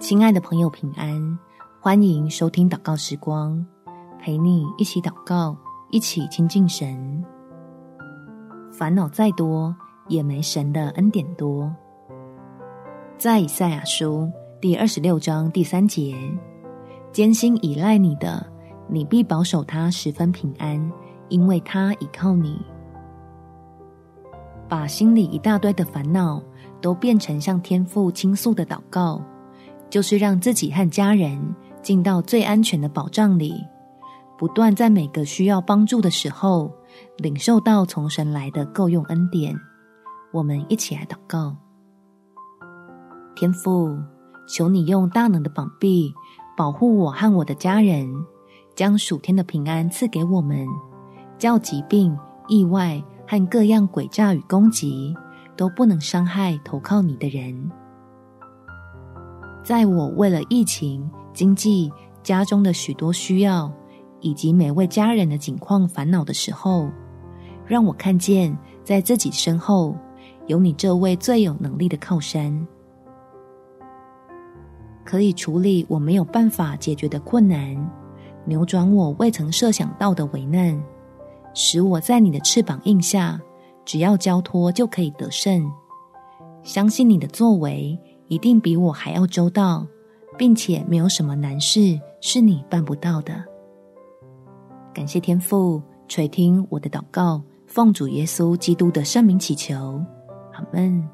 亲爱的朋友，平安！欢迎收听祷告时光，陪你一起祷告，一起亲近神。烦恼再多，也没神的恩典多。在以赛亚书第二十六章第三节，坚心倚赖你的，你必保守他十分平安，因为他倚靠你。把心里一大堆的烦恼都变成向天父倾诉的祷告。就是让自己和家人进到最安全的保障里，不断在每个需要帮助的时候，领受到从神来的够用恩典。我们一起来祷告：天父，求你用大能的膀臂保护我和我的家人，将属天的平安赐给我们，叫疾病、意外和各样诡诈与攻击都不能伤害投靠你的人。在我为了疫情、经济、家中的许多需要，以及每位家人的境况烦恼的时候，让我看见在自己身后有你这位最有能力的靠山，可以处理我没有办法解决的困难，扭转我未曾设想到的危难，使我在你的翅膀印下，只要交托就可以得胜。相信你的作为。一定比我还要周到，并且没有什么难事是你办不到的。感谢天父垂听我的祷告，奉主耶稣基督的圣名祈求，阿门。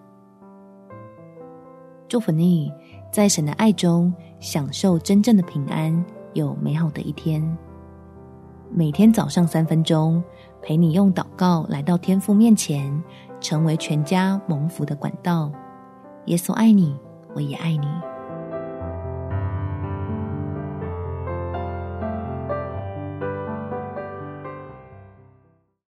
祝福你，在神的爱中享受真正的平安，有美好的一天。每天早上三分钟，陪你用祷告来到天父面前，成为全家蒙福的管道。耶稣爱你，我也爱你。